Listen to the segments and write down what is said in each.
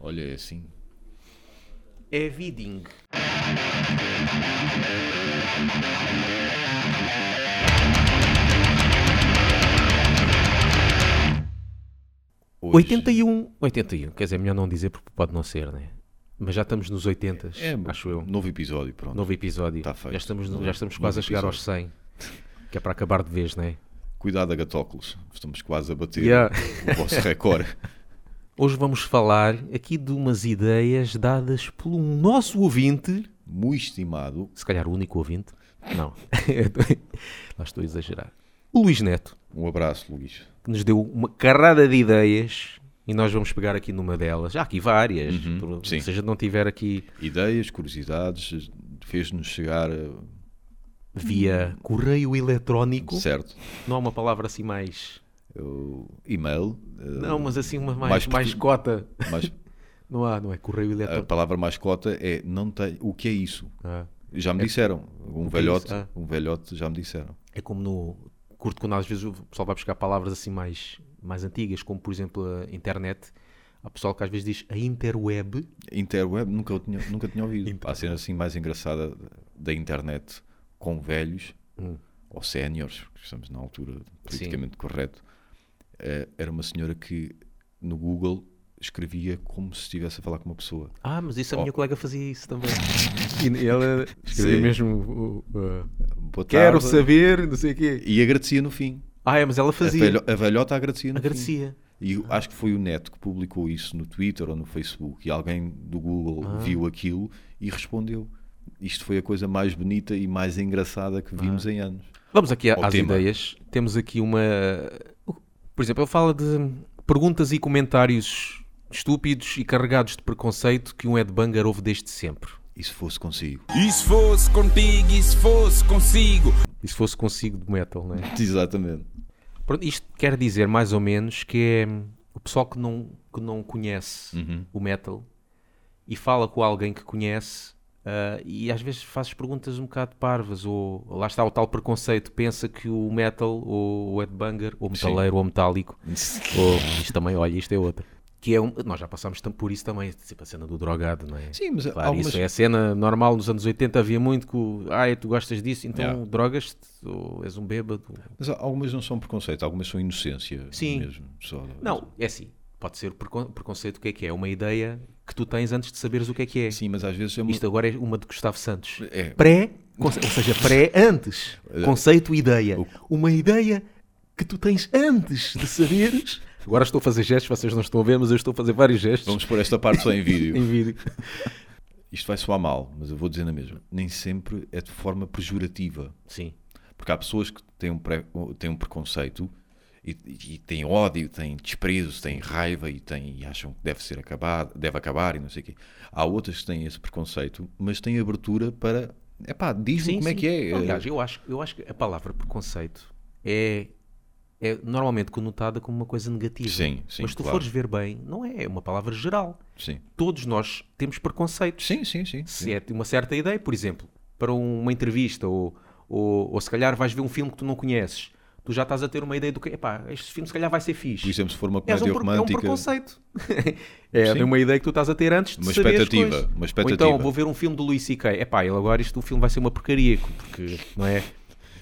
Olha, é assim. É Viding. Hoje- 81. 81, quer dizer, melhor não dizer porque pode não ser, né? Mas já estamos nos 80, É, acho eu. Novo episódio, pronto. Novo episódio. Tá feito. já estamos, Novo- já estamos quase a chegar episódio. aos 100. Que é para acabar de vez, né? Cuidado, agatóculos. Estamos quase a bater Yeah. o vosso recorde. Hoje vamos falar aqui de umas ideias dadas um nosso ouvinte, Muito estimado. se calhar o único ouvinte. Não, lá estou a exagerar. O Luís Neto, Um abraço, Luís. que nos deu uma carrada de ideias e nós vamos pegar aqui numa delas. Há aqui várias. sim. Se a gente não tiver aqui Ideias, curiosidades, fez-nos chegar. eh, via correio eletrónico, Certo. não há uma palavra assim mais. E-mail. eh, Não, mas assim uma mais, mais mais, cota. mas Não há, não é correio a eletrónico. palavra mais cota é não tem. O que é isso? Ah. Já me disseram. Um é velhote, isso? Ah. um velhote já me disseram. É como no curto quando às vezes o pessoal vai buscar palavras assim mais, mais antigas, como por exemplo a internet. Há pessoal que às vezes diz a interweb. Interweb, nunca, eu tinha, nunca tinha ouvido. Pá, a cena assim mais engraçada da internet com velhos Hum. ou séniores, que estamos na altura politicamente correto, eh, era uma senhora que no Google escrevia como se estivesse a falar com uma pessoa. Ah, mas isso a Oh. minha colega fazia isso também. E ela escrevia Sim. mesmo Boa Quero saber, não sei o quê. E agradecia no fim. Ah, é, mas ela A, fazia. velho, a velhota agradecia no fim. Agradecia. E eu acho que foi o Neto que publicou isso no Twitter ou no Facebook e alguém do Google Ah. viu aquilo e respondeu. Isto foi a coisa mais bonita e mais engraçada que vimos Ah. em anos. Vamos aqui Ao às tema. ideias. Temos aqui uma. Por exemplo, ele fala de perguntas e comentários estúpidos e carregados de preconceito que um headbanger ouve desde sempre. E se fosse consigo? E se fosse contigo, e se fosse consigo? E se fosse consigo de metal, não é? Exatamente. Pronto, isto quer dizer mais ou menos que é o pessoal que não, que não conhece Uhum. o metal e fala com alguém que conhece ah, e às vezes fazes perguntas um bocado parvas ou lá está o tal preconceito, pensa que o metal ou o headbanger ou metaleiro ou metálico ou isto também, olha, isto é outra. Que é um, nós já passámos por isso também, tipo a cena do drogado, não é? Sim, mas Claro, algumas... isso é a cena normal nos anos 80 havia muito que o, ah, tu gostas disso, então Yeah. drogas-te ou és um bêbado. mas algumas não são preconceito, algumas são inocência Sim. mesmo. Só- Não, é assim. Pode ser precon- preconceito. O que é que é? Uma ideia que tu tens antes de saberes o que é que é. Sim, mas às vezes é uma... Isto agora é uma de Gustavo Santos. É. Pré, ou seja, pré antes. Conceito ideia. Uma ideia que tu tens antes de saberes. Agora estou a fazer gestos, vocês não estão a ver, mas eu estou a fazer vários gestos Vamos pôr esta parte só em vídeo. em vídeo. Isto vai soar mal, mas eu vou dizer na mesma. Nem sempre é de forma pejorativa. Sim. Porque há pessoas que têm um, pré- têm um preconceito e, e têm ódio, têm desprezo, têm raiva e, têm, e acham que deve ser acabado, deve acabar e não sei o quê. Há outras que têm esse preconceito, mas têm abertura para. Epá, diz-me como é que é. Aliás, eu acho, eu acho que a palavra preconceito é, é normalmente conotada como uma coisa negativa. Sim, sim, Mas se tu claro. fores ver bem, não é. É uma palavra geral. Sim, Todos nós temos preconceitos. sim, sim. sim, Se sim. é uma certa ideia, por exemplo, para uma entrevista ou, ou, ou se calhar vais ver um filme que tu não conheces, tu já estás a ter uma ideia do que, epá, este filme se calhar vai ser fixe. Por exemplo, se for uma comédia um, pre- é um romântica. preconceito. é Sim. uma ideia que tu estás a ter antes de Uma saber as expectativa, uma Ou expectativa. então, vou ver um filme do Luís C.K. Epá, ele agora isto, o filme vai ser uma porcaria, porque, não é?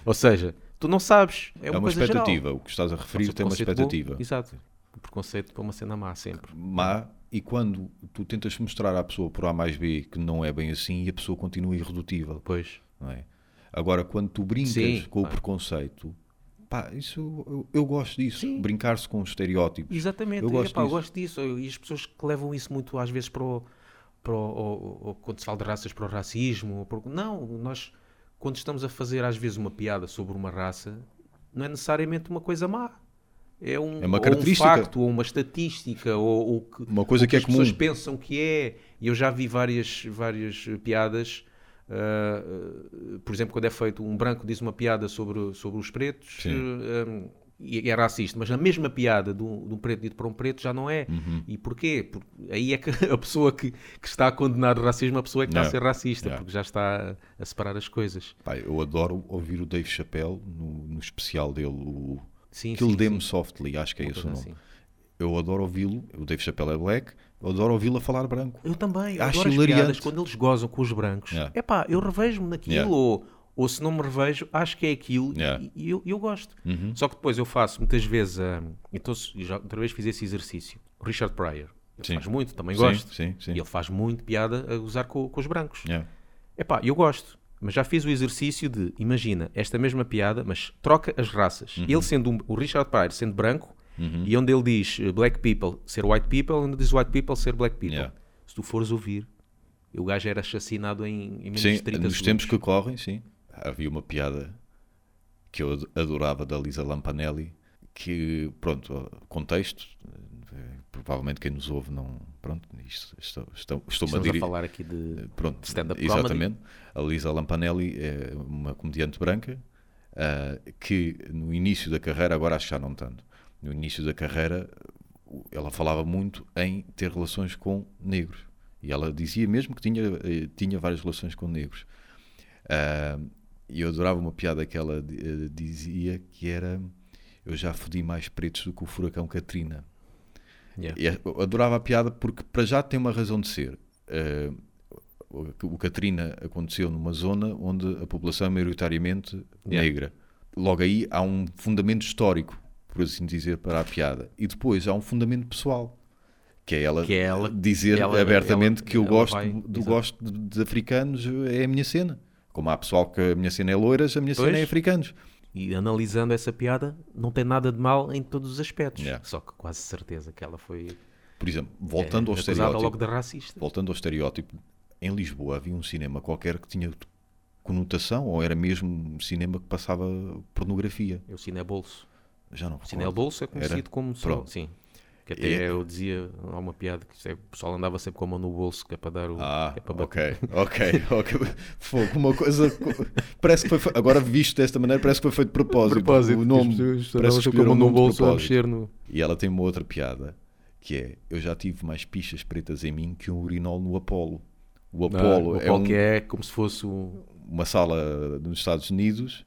Ou seja, tu não sabes, é é uma, uma coisa geral. expectativa. O que estás a referir tem uma preconceito bom, expectativa. Exato. O preconceito para uma cena má sempre. má e quando tu tentas mostrar à pessoa por A mais B que não é bem assim e a pessoa continua irredutível, Pois. não é? Agora, quando tu brincas Sim, com o claro. preconceito, isso eu, eu gosto disso, brincar-se com os estereótipos. Exatamente, Eu gosto Epá, eu disso. gosto disso. E as pessoas que levam isso muito às vezes para o, para o- ou- ou quando se fala de raças para o racismo. para o- Não, nós quando estamos a fazer às vezes uma piada sobre uma raça, não é necessariamente uma coisa má. É um, É uma característica. um facto, ou uma estatística, ou, ou que, Uma coisa ou que é as pessoas comum. pensam que é. E eu já vi várias, várias piadas. Ah, por exemplo, quando é feito um branco diz uma piada sobre, sobre os pretos ah, e é racista, mas a mesma piada de um, de um preto dito para um preto já não é. Uhum. E porquê? Porque aí é que a pessoa que, que está a condenar o racismo, a pessoa é que está a ser racista, porque já está a, a separar as coisas. Pá, eu adoro ouvir o Dave Chappelle no, no especial dele, o Sim, Kill sim, Them sim. Softly, acho que é Uma esse o nome. assim. eu adoro ouvi-lo, o Dave Chappelle é black, eu adoro ouvi-lo a falar branco. Eu também. Acho adoro as piadas quando eles gozam com os brancos. Yeah. Epá, eu revejo-me naquilo Yeah. ou, ou se não me revejo, acho que é aquilo e- Yeah. e eu, eu gosto. Uhum. Só que depois eu faço muitas vezes, ah, então já outra vez fiz esse exercício. O Richard Pryor, ele Sim. faz muito, também Sim, gosto. sim, sim. E ele faz muito piada a gozar com, com os brancos. Yeah. Epá, eu gosto. Mas já fiz o exercício de, imagina, esta mesma piada, mas troca as raças. Uhum. Ele sendo, um- o Richard Pryor sendo branco, e onde ele diz eh, black people ser white people, onde diz white people ser black people. Yeah. Se tu fores ouvir, o gajo era assassinado em, em menos Sim, de 30 nos segundos. tempos que correm, sim. Havia uma piada que eu ad- adorava da Lisa Lampanelli, que, pronto, contexto, eh, provavelmente quem nos ouve não, pronto, isto, estou, estou, estou-me a Estamos a dirigir, falar aqui de... pronto, stand-up exatamente, a Lisa Lampanelli é uma comediante branca, ah, que no início da carreira, agora acho que já não tanto, no início da carreira ela falava muito em ter relações com negros. E ela dizia mesmo que tinha, eh, tinha várias relações com negros. Ah, E eu adorava uma piada que ela eh, dizia que era eu já fodi mais pretos do que o furacão Katrina. Yeah. Eu adorava a piada porque para já tem uma razão de ser. O- o Katrina aconteceu numa zona onde a população é maioritariamente Yeah. negra. Logo aí há um fundamento histórico, por assim dizer, para a piada. E depois há um fundamento pessoal, que é ela, Que é ela- dizer ela- abertamente ela- que eu gosto, vai- do gosto de, de africanos, é a minha cena. Como há pessoal que a minha cena é loiras, a minha cena Pois. é africanos. E analisando essa piada, não tem nada de mal em todos os aspectos. Yeah. Só que quase certeza que ela foi Por exemplo, voltando é, ao estereótipo. logo de racista. voltando ao estereótipo, em Lisboa havia um cinema qualquer que tinha conotação, ou era mesmo cinema que passava pornografia. É o Cinebolso. Já não O recordo. Cinebolso é conhecido Era? como só, Pronto. sim. Que até E- é eu dizia, há uma piada que é, o pessoal andava sempre com a mão no bolso, que é para dar o. Ah, é para ok, ok, ok. Fogo, uma coisa. Parece que foi. Agora visto desta maneira, parece que foi feito de propósito. o nome. parece que escolheram o nome de propósito. mexer no. E ela tem uma outra piada que é: Eu já tive mais pichas pretas em mim que um urinol no Apolo. O Apolo o é, Apolo um- que é como se fosse um. uma sala nos Estados Unidos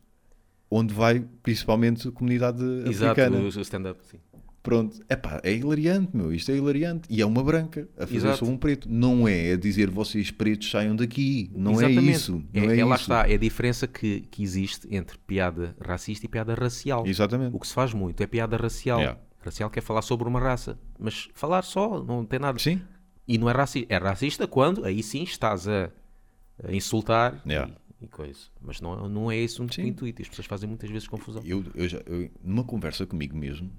onde vai principalmente a comunidade Exato, africana. o o stand-up. Sim. Pronto, Epá, é hilariante, meu. Isto é hilariante. E é uma branca a fazer Exato. sobre um preto. Não é a dizer vocês pretos saiam daqui. Não Exatamente. é isso. Não é, é, lá isso. está, é a diferença que, que existe entre piada racista e piada racial. Exatamente. O que se faz muito é piada racial. Yeah. Racial quer falar sobre uma raça, mas falar só não tem nada. Sim. E não é racista. É racista quando aí sim estás a, a insultar Yeah. e, e coisa. Mas não, não é esse o Sim. intuito. As pessoas fazem muitas vezes confusão. Eu, eu já, eu- numa conversa comigo mesmo,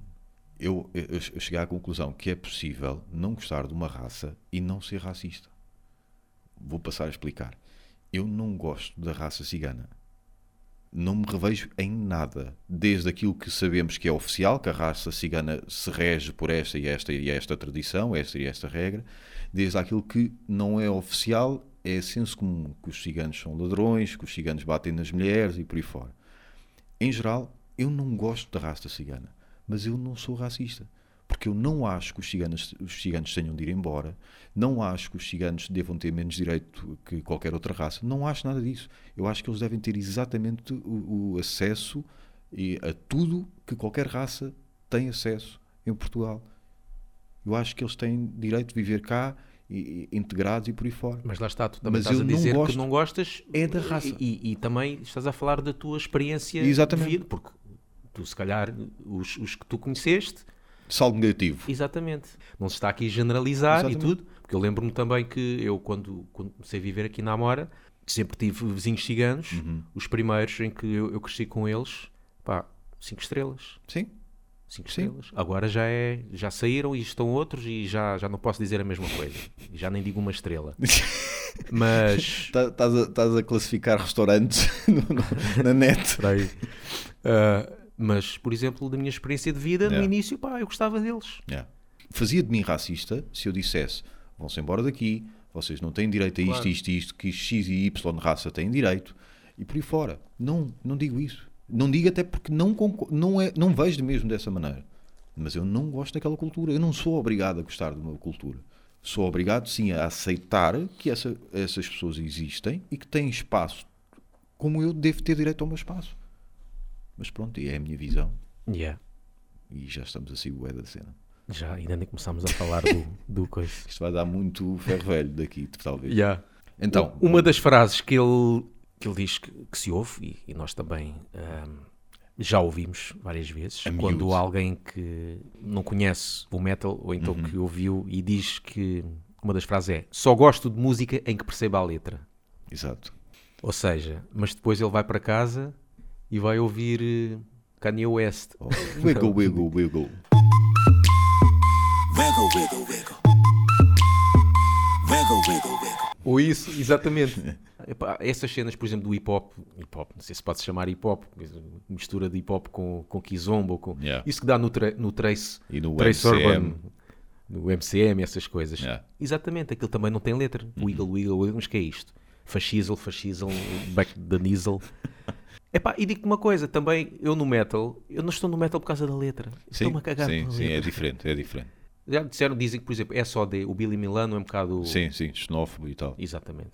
eu, eu, eu cheguei à conclusão que é possível não gostar de uma raça e não ser racista. Vou passar a explicar. Eu não gosto da raça cigana. Não me revejo em nada. Desde aquilo que sabemos que é oficial, que a raça cigana se rege por esta e esta e esta tradição, esta e esta regra, desde aquilo que não é oficial, é senso comum, que os ciganos são ladrões, que os ciganos batem nas mulheres e por aí fora. Em geral, eu não gosto da raça cigana, mas eu não sou racista. Porque eu não acho que os ciganos, os ciganos tenham de ir embora, não acho que os ciganos devam ter menos direito que qualquer outra raça, não acho nada disso. Eu acho que eles devem ter exatamente o, o acesso a tudo que qualquer raça tem acesso em Portugal. Eu acho que eles têm direito de viver cá, e, e- integrados e por aí fora. Mas lá está, tu também Mas estás a não dizer gosto. que não gostas É da raça. E, e- e também estás a falar da tua experiência Exatamente. de vida, porque tu, se calhar, os, os que tu conheceste, Saldo negativo. exatamente, não se está aqui a generalizar e Exatamente. tudo, porque eu lembro-me também que eu, quando, quando comecei a viver aqui na Amora, sempre tive vizinhos ciganos, Uhum. os primeiros em que eu, eu cresci com eles, pá, cinco estrelas. Sim. Cinco Sim. estrelas. Agora já é, já saíram e estão outros e já, já não posso dizer a mesma coisa. Já nem digo uma estrela. Mas Tá- Estás a, estás a classificar restaurantes no- no- na net. Ah, mas, por exemplo, da minha experiência de vida, no Yeah. início, pá, eu gostava deles. Yeah. Fazia de mim racista se eu dissesse vão-se embora daqui, vocês não têm direito a isto, Claro. isto e isto, que X e Y raça têm direito, e por aí fora. Não, não digo isso. Não digo até porque não, não, é, não vejo mesmo dessa maneira. Mas eu não gosto daquela cultura. Eu não sou obrigado a gostar de uma cultura. Sou obrigado, sim, a aceitar que essa- essas pessoas existem e que têm espaço, como eu devo ter direito ao meu espaço. Mas pronto, e é a minha visão. Yeah. E já estamos assim, o é da cena. Já, ainda nem começámos a falar do, do coisa. Isto vai dar muito ferro velho daqui, talvez. Já. Então, Uma das frases que ele, que ele diz que, que se ouve, e, e nós também ahm, já ouvimos várias vezes, A quando miúdo. alguém que não conhece o metal, ou então Uhum. que ouviu e diz que uma das frases é só gosto de música em que perceba a letra. exato. Ou seja, mas depois ele vai para casa e vai ouvir eh, Kanye West. Oh, wiggle, wiggle, wiggle. Wiggle, wiggle, wiggle. Wiggle, wiggle, wiggle. Ou isso, exatamente. Epá, essas cenas, por exemplo, do hip hop, hip hop, não sei se pode se chamar hip hop, mistura de hip hop com, com kizomba, com Yeah. isso que dá no, tra- no Trace, E no trace MCM. Urban, no MCM, essas coisas. Yeah. Exatamente, aquilo também não tem letra. Wiggle, wiggle, wiggle, mas que é isto? Fascisel, fascisel, back the diesel. Epá, e digo-te uma coisa, também eu no metal, eu não estou no metal por causa da letra. Estou-me a cagar sim, sim, letra. é diferente, é diferente. Já disseram, dizem que, por exemplo, SOD, o Billy Milano é um bocado... Sim, sim, xenófobo e tal. Exatamente.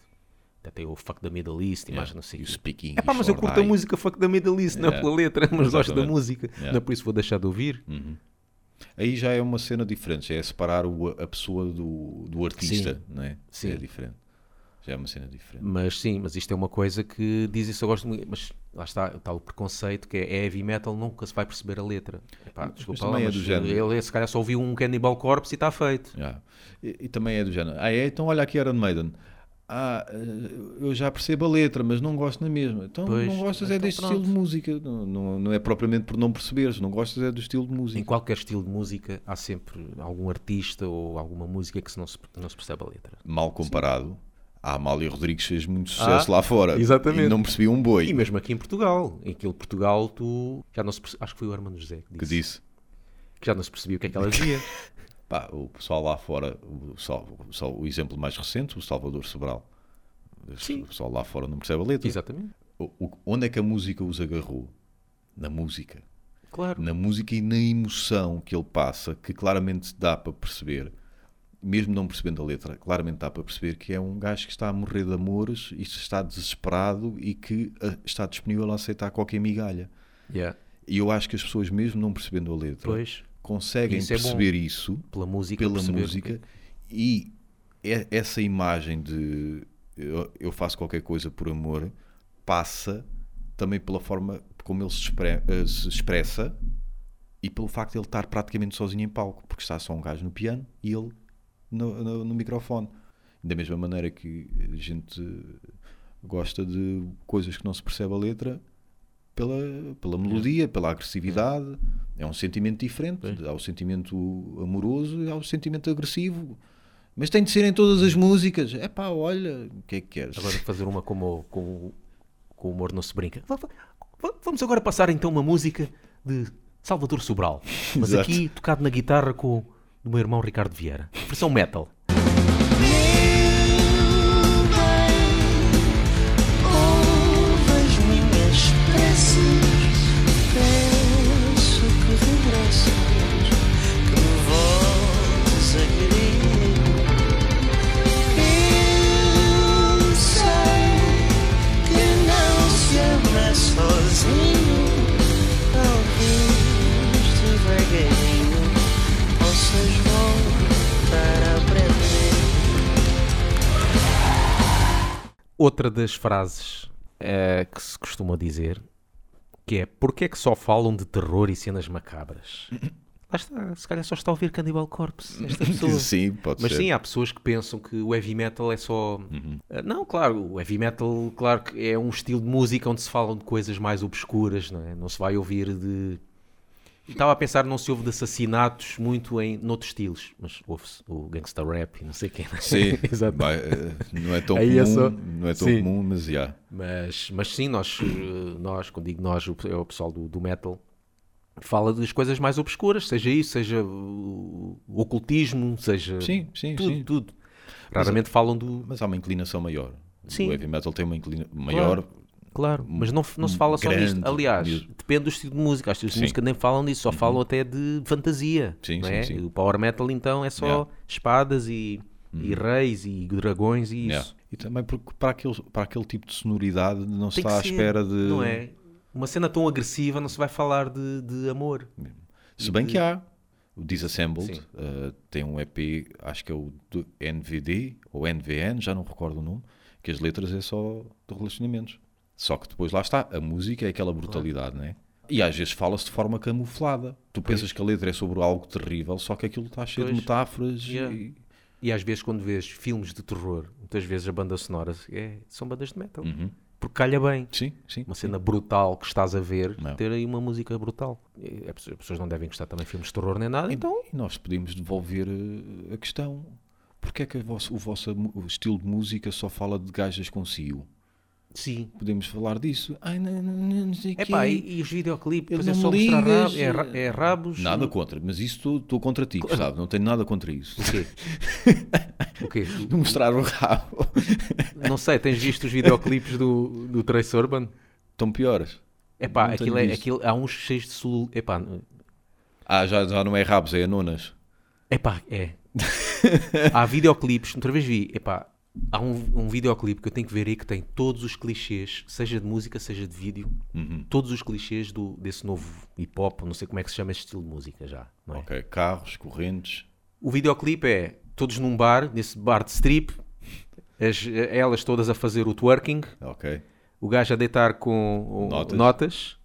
Até tem o Fuck da Middle East, e mais não sei o You quê. speak É pá, mas eu curto a música Fuck da Middle East, não é Yeah. pela letra, mas gosto da Exatamente. música. Yeah. Não é por isso que vou deixar de ouvir. Aí já é uma cena diferente, já é separar o- a pessoa do, do artista, Sim. não é? Sim. É diferente. Já é uma cena diferente. Mas sim, mas isto é uma coisa que dizem se eu gosto muito. Mas lá está, está o preconceito que é heavy metal, nunca se vai perceber a letra. Epá, desculpa lá, também é mas do género. ele se calhar só ouviu um Cannibal Corpse e está feito. Já. E, e também é do género. Ah, é? Então olha aqui Iron Maiden. Ah, eh, eu já percebo a letra, mas não gosto na mesma. Então Pois, não gostas é então deste pronto. estilo de música. Não, não, não é propriamente por não perceberes, não gostas é do estilo de Em música. qualquer estilo de música há sempre algum artista ou alguma música que se não se, não se percebe a letra. Mal comparado, a Amália Rodrigues fez muito sucesso Ah, lá fora. exatamente. E não percebi um boi E mesmo aqui em Portugal, em aquele Portugal, tu já não se perce- acho que foi o Armando José que disse, que disse. que já não se percebia o que é que ela dizia. Pá, o pessoal lá fora, o, só, só o exemplo mais recente, o Salvador Sobral. Sim. O pessoal lá fora não percebe a letra. Exatamente. O- o- onde é que a música os agarrou? Na música. Claro. Na música e na emoção que ele passa, que claramente dá para perceber, mesmo não percebendo a letra, claramente dá para perceber que é um gajo que está a morrer de amores e está desesperado e que ah, está disponível a aceitar qualquer migalha. Yeah. E eu acho que as pessoas, mesmo não percebendo a letra, Pois, conseguem Isso é perceber isso pela música. pela música e é- essa imagem de eu, faço qualquer coisa por amor passa também pela forma como ele se, expre- eh, se expressa e pelo facto de ele estar praticamente sozinho em palco, porque está só um gajo no piano e ele no, no- no microfone. Da mesma maneira que a gente gosta de coisas que não se percebe a letra pela, pela melodia, pela agressividade. É um sentimento diferente. Há o sentimento amoroso e há o sentimento agressivo. Mas tem de ser em todas as músicas. É pá, olha, o que é que queres? Agora fazer uma como com, o- com o humor não se brinca. Va- va- va- Vamos agora passar então uma música de Salvador Sobral. Mas Exato. aqui tocado na guitarra com o meu irmão Ricardo Vieira. Versão metal. Outra das frases eh, que se costuma dizer que é porque é que só falam de terror e cenas macabras? Lá está, se calhar só está a ouvir Cannibal Corpse, esta pessoa. sim, pode Mas ser. Uhum. sim, há pessoas que pensam que o heavy metal é só. Ah, Não, claro, o heavy metal, claro que é um estilo de música onde se falam de coisas mais obscuras, não é? Não se vai ouvir de. Estava a pensar, não se ouve de assassinatos muito em noutros estilos, mas ouve-se o gangsta rap e não sei quem. Sim, Exato. vai, eh, não é tão Aí comum, é só- não é tão Sim. comum, mas já. Mas, mas sim, nós, eh, nós, quando digo nós, o- é o pessoal do, do metal, fala das coisas mais obscuras, seja isso, seja o, ocultismo, seja Sim, sim, tudo, sim. tudo. Raramente falam do. Mas há uma inclinação maior. Sim. O heavy metal tem uma inclinação maior. Claro, mas não, não se fala só disto. Aliás, mesmo. depende do estilo de música. As estilos de. Uhum. música nem falam disso, só falam até de fantasia. Sim, não é? sim. O power metal então é só Yeah. Uhum. espadas e, e reis e dragões e isso. Yeah. E também porque para aquele, para aquele tipo de sonoridade não se está à ser, espera de. Não é? Uma cena tão agressiva não se vai falar de, de amor. Se bem que há. o Disassembled, uh, tem um EP, acho que é o NVD ou NVN, já não recordo o nome, que as letras é só de relacionamentos. Só que depois lá está, a música é aquela brutalidade, não é? E às vezes fala-se de forma camuflada. Tu pensas que a letra é sobre algo terrível, só que aquilo está cheio de Pois. metáforas Yeah. e. E às vezes, quando vês filmes de terror, muitas vezes a banda sonora é- são bandas de metal. Uhum. Porque calha bem. Sim, sim. Uma cena brutal que estás a ver, Não. ter aí uma música brutal. E As pessoas- as pessoas não devem gostar também de filmes de terror nem nada, então. E nós podemos devolver eh, a questão. Porquê é que o vosso estilo de música só fala de gajas com cio? Sim. Podemos falar disso. Ai, não, não, não, não sei o É quê. pá, e, e os videoclipes? Depois é só mostrar ligas, rabo, é, ra- é rabos. Nada contra, mas isso estou contra ti, sabe? Não tenho nada contra isso. O quê? o quê? De mostrar o rabo. Não sei, tens visto os videoclipes do, do Trace Urban? Estão piores. É pá, Não aquilo é, visto. aquilo, há uns cheios de sul. É pá, Ah, já, já não é rabos, é anonas. é pá, é. há videoclipes, outra vez vi, é pá, há um, um videoclipe que eu tenho que ver aí que tem todos os clichês, seja de música, seja de vídeo, Uhum. todos os clichês do, desse novo hip hop, não sei como é que se chama este estilo de música já. É? Ok, carros, correntes. O videoclipe é todos num bar, nesse bar de strip, as- elas todas a fazer o twerking, Ok. o gajo a deitar com Notas. notas,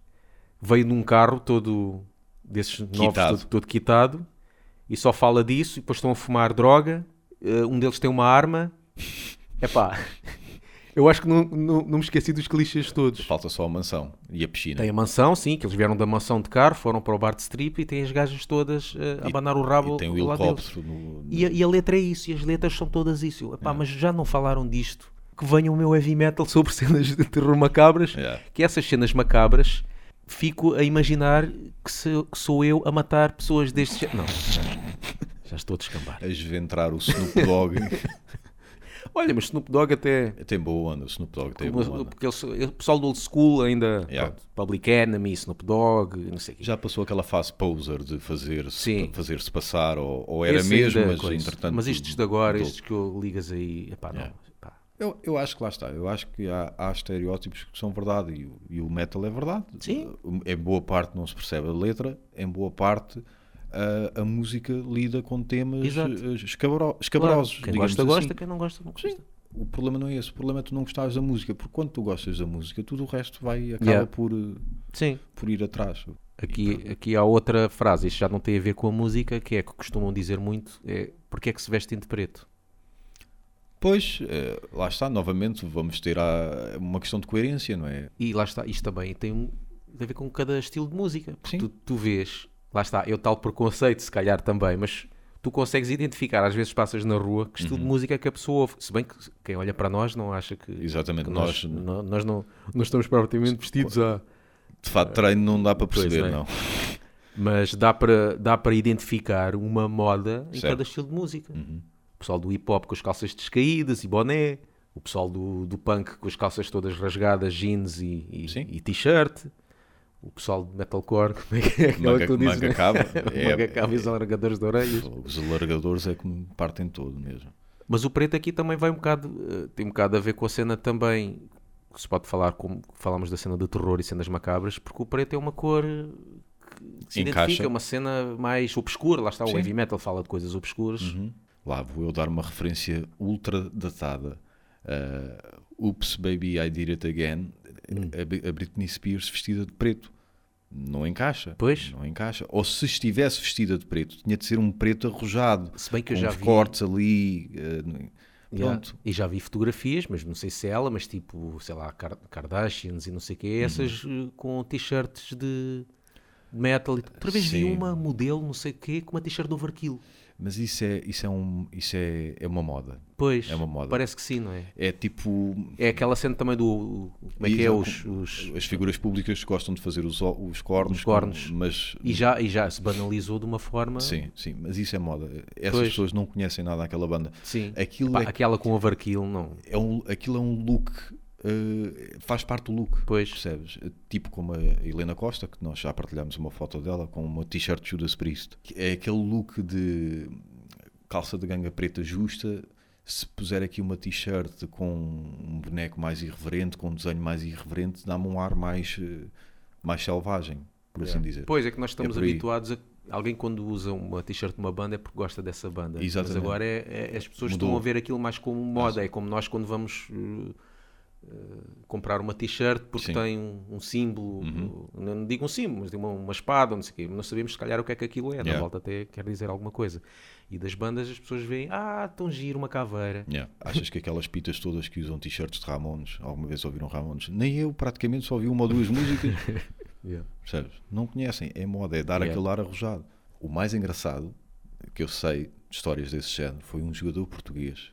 veio num carro todo desses novos, Quitado. todo, todo quitado, e só fala disso, e depois estão a fumar droga, eh, um deles tem uma arma, epá, eu acho que não, não, não me esqueci dos clichês todos. Falta só a mansão e a piscina. Tem a mansão, sim, que eles vieram da mansão de carro, foram para o bar de strip e tem as gajas todas eh, a abanar o rabo E tem o helicóptero no, no- E a, e a letra é isso, e as letras são todas isso. Epá, Mas já não falaram disto. Que venha o meu heavy metal sobre cenas de terror macabras, Yeah. que essas cenas macabras fico a imaginar que, se- que sou eu a matar pessoas deste. Não, já, já estou a descambar. a esventrar o Snoop Dogg. Olha, mas Snoop Dogg até. tem boa onda, o Snoop Dogg tem boa onda. Porque eles- o pessoal do old school ainda. Yeah. pronto, Public Enemy, Snoop Dogg, não sei o quê. Já passou aquela fase poser de fazer-se Sim. fazer-se passar, ou, ou era Esse mesmo, ainda, mas coisa. entretanto. Mas estes de agora, mudou. estes que eu ligas aí, epá, não. Yeah. pá. Eu, eu acho que lá está. Eu acho que há, há estereótipos que são verdade e, o- e o metal é verdade. Sim. Em boa parte não se percebe a letra, em boa parte a, a música lida com temas Exato. eh, escabro- Claro, escabrosos. Quem digamos gosta, assim. gosta, quem não gosta, não gosta. O problema não é esse. O problema é tu não gostares da música. Porque quando tu gostas da música, tudo o resto vai acaba Yeah. por, eh, Sim. por ir atrás. Aqui, aqui há outra frase, isto já não tem a ver com a música, que é que costumam dizer muito, é porque é que se vestem de preto? Pois, eh, lá está, novamente, vamos ter a- uma questão de coerência, não é? E lá está, isto também tem, um- tem a ver com cada estilo de música. Porque Sim. tu, tu vês, lá está, eu tal preconceito, se calhar também, mas tu consegues identificar, às vezes passas na rua, que estilo de música é que a pessoa ouve. Se bem que quem olha para nós não acha que, Exatamente, que nós- nós, nó- nós não, não estamos propriamente vestidos a. De fato, treino não dá para perceber, é. não. Mas dá para, dá para identificar uma moda em Certo. cada estilo de música. O pessoal do hip hop com as calças descaídas e boné, o pessoal do, do punk com as calças todas rasgadas, jeans e, e- e t-shirt, o pessoal de metalcore, como é que é aquela Manga- que tu dizes? manga né? cabo, é- manga cabo e os alargadores de orelhas. Os alargadores é que me partem todo mesmo. Mas o preto aqui também vai um bocado, eh, tem um bocado a ver com a cena também, que se pode falar como falamos da cena de terror e cenas macabras, porque o preto é uma cor que se Encaixa. identifica, uma cena mais obscura, lá está, o Sim. heavy metal fala de coisas obscuras. Uhum. Lá vou eu dar uma referência ultra datada. Uh, Oops, Baby, I Did It Again. Hum. A Bri- a Britney Spears vestida de preto. Não encaixa. Pois. Não encaixa. Ou se estivesse vestida de preto, tinha de ser um preto arrojado. Se bem que eu já vi- cortes ali. uh, Yeah. pronto. E já vi fotografias, mas não sei se é ela, mas tipo, sei lá, Kar- Kardashians e não sei o quê, Uhum. essas eh, com t-shirts de metal. E outra vez vi Sim. uma modelo, não sei o quê, com uma t-shirt do Overkill. Mas isso é, isso é, um, isso é, é uma moda. Pois, É uma moda. parece que sim, não é? É tipo. É aquela cena também do. Como é que é? Os, os- As figuras públicas gostam de fazer os, os cornos. Os cornos. Mas e, já, e já se banalizou de uma forma. Sim, sim, mas isso é moda. Essas Pois. pessoas não conhecem nada daquela banda. Sim. Aquilo, Epá, é, Aquela com Overkill, não. é um, aquilo é um look, eh, faz parte do look, Pois. percebes? Tipo como a Helena Costa, que nós já partilhamos uma foto dela com uma t-shirt Judas Priest. É aquele look de calça de ganga preta justa. Se puser aqui uma t-shirt com um boneco mais irreverente, com um desenho mais irreverente, dá-me um ar mais, eh, mais selvagem, por assim dizer. Pois é que nós estamos por aí. habituados a Alguém quando usa uma t-shirt de uma banda é porque gosta dessa banda. Exatamente. Mas agora é, é- as pessoas Mudou. estão a ver aquilo mais como moda. É como nós quando vamos uh, uh, comprar uma t-shirt porque Sim. Uhum. tem um, um símbolo, uh, não digo um símbolo, mas tem uma, uma espada, não sei o quê. Não sabemos se calhar o que é que aquilo é. Na Yeah. volta até quer dizer alguma coisa. E das bandas as pessoas veem, ah, tão giro, uma caveira. Yeah. Achas que aquelas pitas todas que usam t-shirts de Ramones, alguma vez ouviram Ramones? Nem eu praticamente só ouvi uma ou duas músicas. Yeah. Percebes? Não conhecem. É moda, é dar Yeah. aquele ar arrojado. O mais engraçado que eu sei de histórias desse género foi um jogador português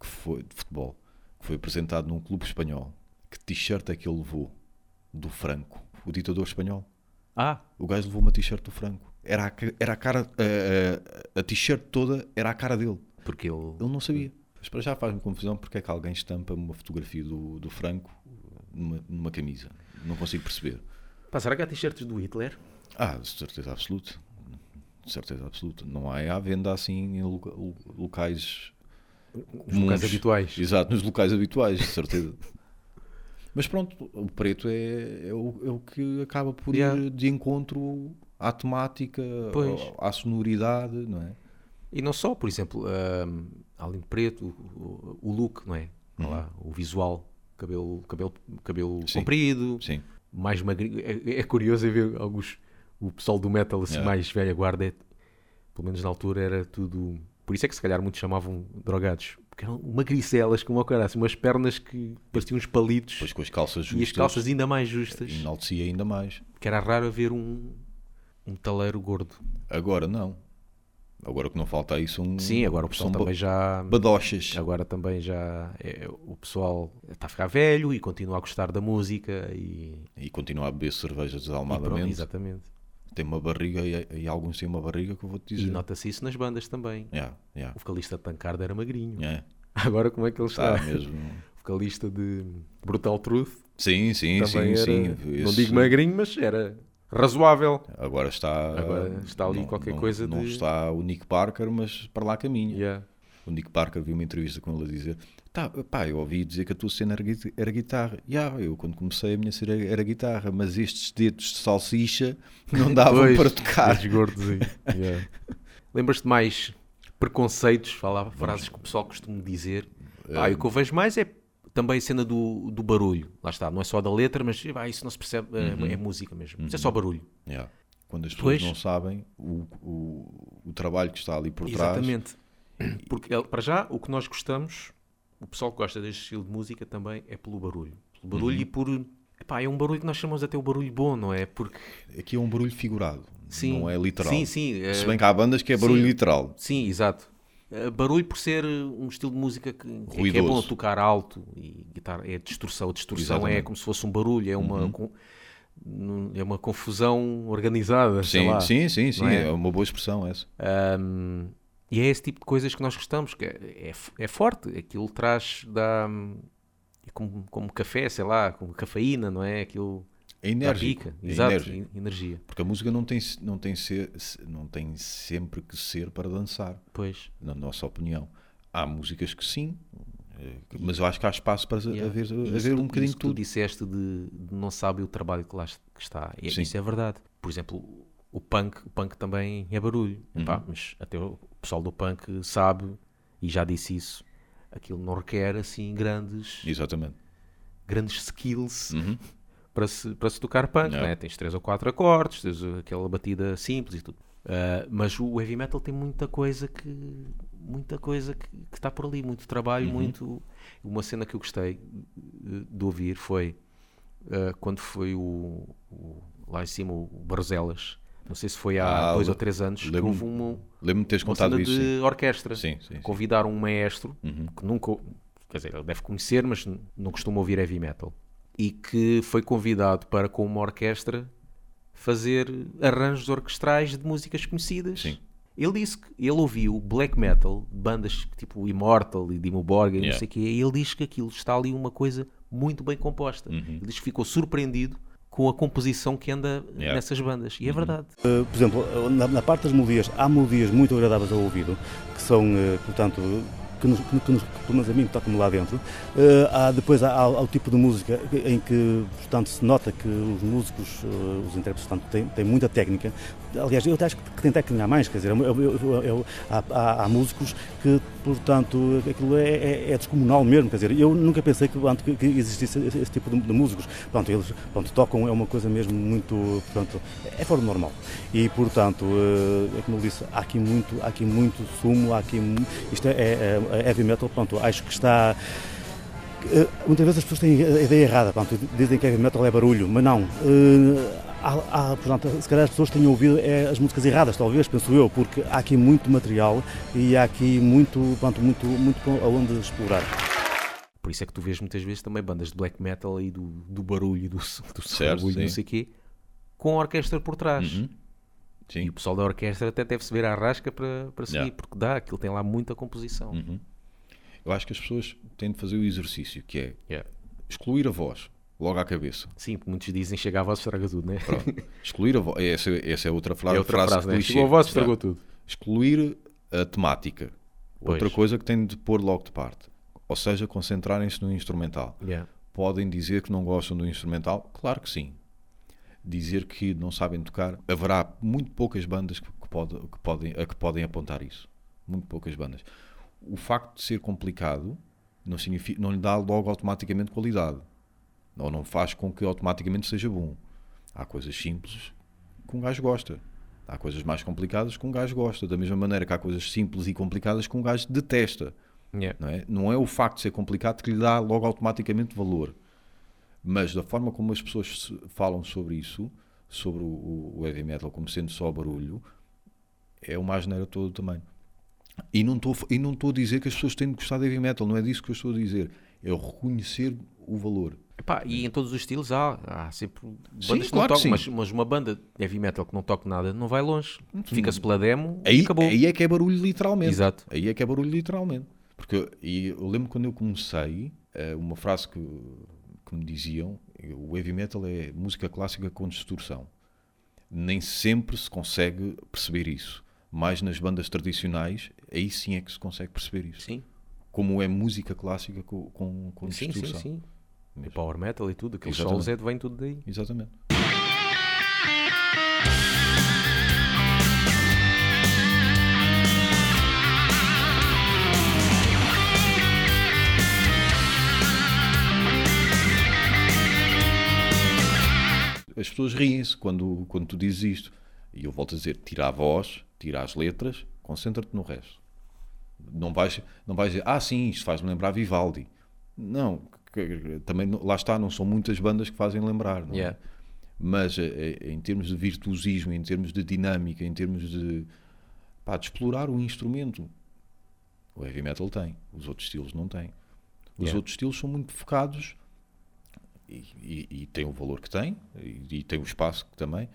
que foi, de futebol que foi apresentado num clube espanhol. Que t-shirt é que ele levou? Do Franco, o ditador espanhol. Ah, O gajo levou uma t-shirt do Franco. Era a, era a cara, a, a- a t-shirt toda era a cara dele. porque ele. Ele não sabia. Mas para já faz-me confusão porque é que alguém estampa uma fotografia do, do Franco numa, numa camisa. Não consigo perceber. Pá, será que há t-shirts do Hitler? Ah, de certeza absoluta. De certeza absoluta. Não há à venda assim em loca- lo- locais. Nos locais comuns. habituais. Exato, nos locais habituais, de certeza. Mas pronto, o preto é, é, o, é o que acaba por Yeah. ir de encontro à temática, Pois. à sonoridade, não é? E não só, por exemplo, ahm, além de preto, o, o look, não é? Olha lá, o visual, cabelo, cabelo, cabelo Uhum. Sim. comprido, Sim. mais magrinho. É, é curioso ver alguns, o pessoal do metal assim, Yeah. mais velha guarda, é- pelo menos na altura era tudo. Por isso é que se calhar muitos chamavam drogados, porque eram magricelas com uma cara, assim, umas pernas que pareciam uns palitos Depois com as calças e justas, as calças ainda mais justas, enaltecia ainda mais. que era raro ver um, um taleiro gordo. Agora não. Agora o que não falta aí são. Sim, agora o pessoal também já. badochas. Agora também já é, o pessoal está a ficar velho e continua a gostar da música e, E continua a beber cerveja e pronto, desalmadamente. exatamente. Tem uma barriga e, e alguns têm uma barriga que eu vou te E dizer. nota-se isso nas bandas também. Yeah, yeah, O vocalista de Tancarda era magrinho. yeah. Agora como é que ele está? Está mesmo. O vocalista de Brutal Truth Sim, sim, sim, era, sim. não digo magrinho, mas era razoável. Agora está. Agora está ali não- qualquer não- coisa Não de- está o Nick Parker, mas para lá caminha. Yeah. O Nick Parker viu uma entrevista com ele a dizer: tá, pá, eu ouvi dizer que a tua cena era, gui- era guitarra. Yeah, eu quando comecei a minha cena era, guitarra, mas estes dedos de salsicha não davam Pois, para tocar. Yeah. Lembras-te mais preconceitos, falava frases que o pessoal costuma dizer. Ah, e o que eu vejo mais é também a cena do, do barulho. Lá está, não é só da letra, mas ah, isso não se percebe, é, é música mesmo. Isso é só barulho. Yeah. Quando as pessoas Pois. não sabem o, o, o trabalho que está ali por trás. Exatamente. Porque, eh, para já, o que nós gostamos, o pessoal que gosta deste estilo de música também é pelo barulho. Pelo barulho Uhum. e por. Epá, é um barulho que nós chamamos até o barulho bom, não é? Porque. Aqui é um barulho figurado, Sim, não é literal. Sim, sim. eh, Se bem que há bandas que é barulho sim. literal. Sim, exato. Eh, Barulho por ser um estilo de música que, que é Ruidoso. bom tocar alto e guitarra é distorção. A distorção é Exatamente. Uhum. como se fosse um barulho, é uma, num- é uma confusão organizada. sei Sim, lá. sim, sim, sim. É? é? uma boa expressão essa. Ahm, e é esse tipo de coisas que nós gostamos, que é, é, é forte, aquilo traz da é como, como café, sei lá, como cafeína, não é? Aquilo É enérgico. pica, é exato, enérgico. energia. Porque a música não tem, não, tem ser, não tem sempre que ser para dançar, Pois, na nossa opinião. Há músicas que sim, eh, mas eu acho que há espaço para yeah. haver, haver um bocadinho isso que tu tudo. disseste de, de não sabe o trabalho que lá que está, e Sim. isso é verdade. Por exemplo, o punk, o punk também é barulho, Uhum. Epá, mas até o pessoal do punk sabe, e já disse isso, aquilo não requer assim grandes, Exatamente. grandes skills Uhum. para se, para se tocar punk, Yeah. né? tens três ou quatro acordes, tens aquela batida simples e tudo. Ah, mas o heavy metal tem muita coisa que muita coisa que, está por ali, muito trabalho, Uhum. muito. Uma cena que eu gostei de ouvir foi ah, quando foi o, o- lá em cima o Barzelas. Não sei se foi há Ah, dois ou três anos que houve uma, Lembro-me de teres uma contado cena isso. de sim. orquestra. Sim, sim. Convidaram um maestro Uhum. que nunca, quer dizer, ele deve conhecer, mas não costuma ouvir heavy metal. E que foi convidado para, com uma orquestra, fazer arranjos orquestrais de músicas conhecidas. Sim. Ele disse que ele ouviu black metal, bandas tipo Immortal e Dimmu Borgir, Yeah. não sei o quê, e ele diz que aquilo está ali uma coisa muito bem composta. Uhum. Ele diz que ficou surpreendido com a composição que anda Yeah. nessas bandas. E é verdade. Uh, por exemplo, na, na parte das melodias, há melodias muito agradáveis ao ouvido, que são, uh, portanto, que nos, que, que nos, que pelo menos a mim tocam lá dentro. Uh, há, depois há, há o tipo de música em que, portanto, se nota que os músicos, uh, os intérpretes, portanto, têm, têm muita técnica, aliás, eu acho que técnica a mais, quer dizer, eu- eu- eu- há, há- músicos que, portanto, aquilo é, é- é descomunal mesmo, quer dizer, eu nunca pensei que, que- existisse esse, tipo de, de músicos. Pronto, eles pronto, tocam, é uma coisa mesmo muito, portanto, é fora do normal. E, portanto, eh, é como eu disse, há aqui muito, há aqui muito sumo, há aqui, isto é, é, é heavy metal, pronto, acho que está... Eh, Muitas vezes as pessoas têm a ideia errada, pronto, dizem que heavy metal é barulho, mas não. Há, há, portanto, se calhar as pessoas têm ouvido é, as músicas erradas, talvez, penso eu, porque há aqui muito material e há aqui muito, pronto, muito, muito aonde explorar. Por isso é que tu vês muitas vezes também bandas de black metal e do, do barulho, e do, do Certo, barulho, não sei o quê, com a orquestra por trás. Uhum. E Sim. o pessoal da orquestra até deve-se ver à rasca para, para seguir, Yeah. porque dá, aquilo tem lá muita composição. Uhum. Eu acho que as pessoas têm de fazer o exercício, que é Yeah. excluir a voz, logo à cabeça. Sim, porque muitos dizem chega a voz estraga tudo, né? Pronto. Excluir a voz. Essa, essa é outra frase. É outra frase, né? clichê. Chegou a voz estragou tudo. Excluir a temática. Outra Pois. coisa que têm de pôr logo de parte. Ou seja, concentrarem-se no instrumental. Yeah. Podem dizer que não gostam do instrumental? Claro que sim. Dizer que não sabem tocar, haverá muito poucas bandas que, que pode- que podem, a que podem apontar isso. Muito poucas bandas. O facto de ser complicado não, significa, não lhe dá logo automaticamente qualidade. Ou não faz com que automaticamente seja bom. Há coisas simples que um gajo gosta. Há coisas mais complicadas que um gajo gosta. Da mesma maneira que há coisas simples e complicadas que um gajo detesta. Yeah. Não é? não é o facto de ser complicado que lhe dá logo automaticamente valor. Mas da forma como as pessoas falam sobre isso, sobre o, o heavy metal como sendo só barulho, é uma asneira toda também. E não estou e não estou a dizer que as pessoas têm de gostar de heavy metal, não é disso que eu estou a dizer. É reconhecer o valor. Epá, e em todos os estilos há, há sempre bandas Sim, que claro não tocam, sim. mas, mas uma banda heavy metal que não toca nada não vai longe. Fica-se pela demo e Aí, acabou. aí é que é barulho literalmente. Exato. Aí é que é barulho literalmente. Porque eu, e eu lembro quando eu comecei, eh, uma frase que, que me diziam, o heavy metal é música clássica com distorção. Nem sempre se consegue perceber isso. Mas nas bandas tradicionais, aí sim é que se consegue perceber isso. Sim, Como é música clássica com, com, com sim, sim, distorção. sim. O Mesmo. power metal e tudo, aqueles solos é, vem tudo daí. Exatamente. As pessoas riem-se quando, quando tu dizes isto. E eu volto a dizer: tira a voz, tira as letras, concentra-te no resto. Não vais, não vais dizer, ah, sim, isto faz-me lembrar Vivaldi. Não, também lá está, não são muitas bandas que fazem lembrar. Não é? Yeah. Mas eh, eh, em termos de virtuosismo, em termos de dinâmica, em termos de, pá, de explorar o instrumento, o heavy metal tem, os outros estilos não têm. Os Yeah. outros estilos são muito focados e, e, e têm o valor que têm e, e têm o espaço que também.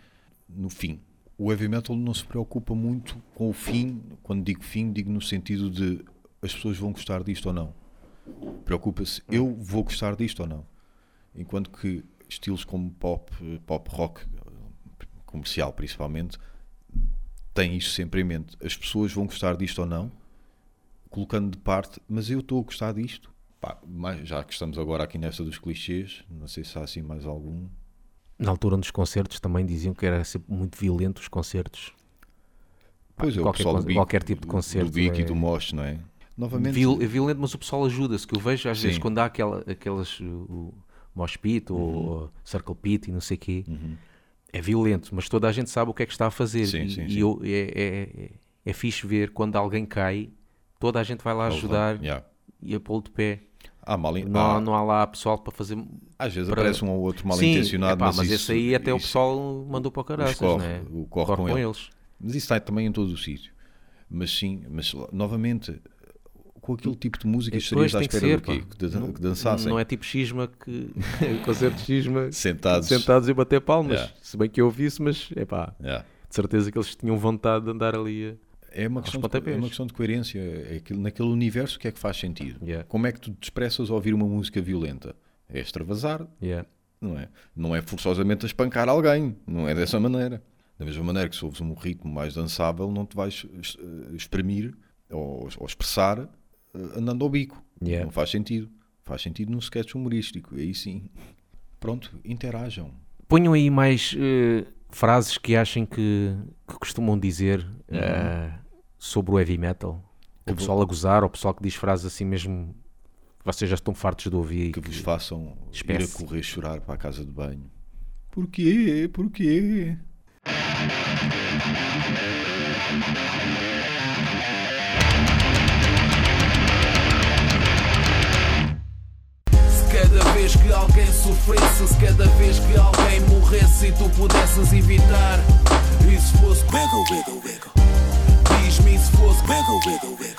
No fim, o heavy metal não se preocupa muito com o fim. Quando digo fim, digo no sentido de as pessoas vão gostar disto ou não. Preocupa-se, eu vou gostar disto ou não. Enquanto que estilos como pop, pop rock, comercial principalmente, têm isso sempre em mente. As pessoas vão gostar disto ou não, colocando de parte, mas eu estou a gostar disto. Pá, já que estamos agora aqui nesta dos clichês, não sei se há assim mais algum. Na altura dos concertos também diziam que era sempre muito violento os concertos. Pois é, o qualquer pessoal do bico, qualquer tipo de do- concerto Do bico e é- do mosh, não é? Novamente, Viol- é violento, mas o pessoal ajuda-se, que eu vejo às vezes Sim. quando há aquela, aquelas o mosh pit Uhum. ou circle pit e não sei o quê, é violento, mas toda a gente sabe o que é que está a fazer. Sim, e sim, e sim. eu- é, é, é, é fixe ver quando alguém cai, toda a gente vai lá ajudar yeah. e a pô-lo de pé. Há mal, Não, há- há- não há lá pessoal para fazer. às vezes para- aparece um ou outro mal intencionado, epá, mas, isso- esse aí até o isso- pessoal mandou para o caraças, corre, né? o corre com ele. eles. Mas isso está também em todo o sítio. Mas sim, mas novamente, com aquele tipo de música estarias à espera ser, do quê? Que, dan- Não- que dançassem. Não é tipo xisma que. concerto de xisma. Sentados. Sentados e bater palmas. Yeah. Se bem que eu ouvi isso, mas é pá, Yeah. de certeza que eles tinham vontade de andar ali. A... É uma, questão de, é uma questão de coerência. É aquilo, naquele universo, o que é que faz sentido? Yeah. Como é que tu te expressas ao ouvir uma música violenta? É extravasar, Yeah. não é? Não é forçosamente a espancar alguém, não é dessa maneira. Da mesma maneira que se ouves um ritmo mais dançável, não te vais eh, exprimir ou, ou expressar andando ao bico. Yeah. Não faz sentido. Faz sentido num sketch humorístico. Aí sim. Pronto, interajam. Ponham aí mais. eh, frases que achem que, que costumam dizer Uhum. eh, sobre o heavy metal? O pessoal a gozar, ou o pessoal que diz frases assim mesmo que vocês já estão fartos de ouvir. e que vos façam Espécie. ir a correr chorar para a casa de banho. Porquê? Porquê? vez que alguém sofresse, se cada vez que alguém morresse e tu pudesses evitar. E se fosse. Wiggle, wiggle, wiggle. Diz-me se fosse. Wiggle, wiggle, wiggle.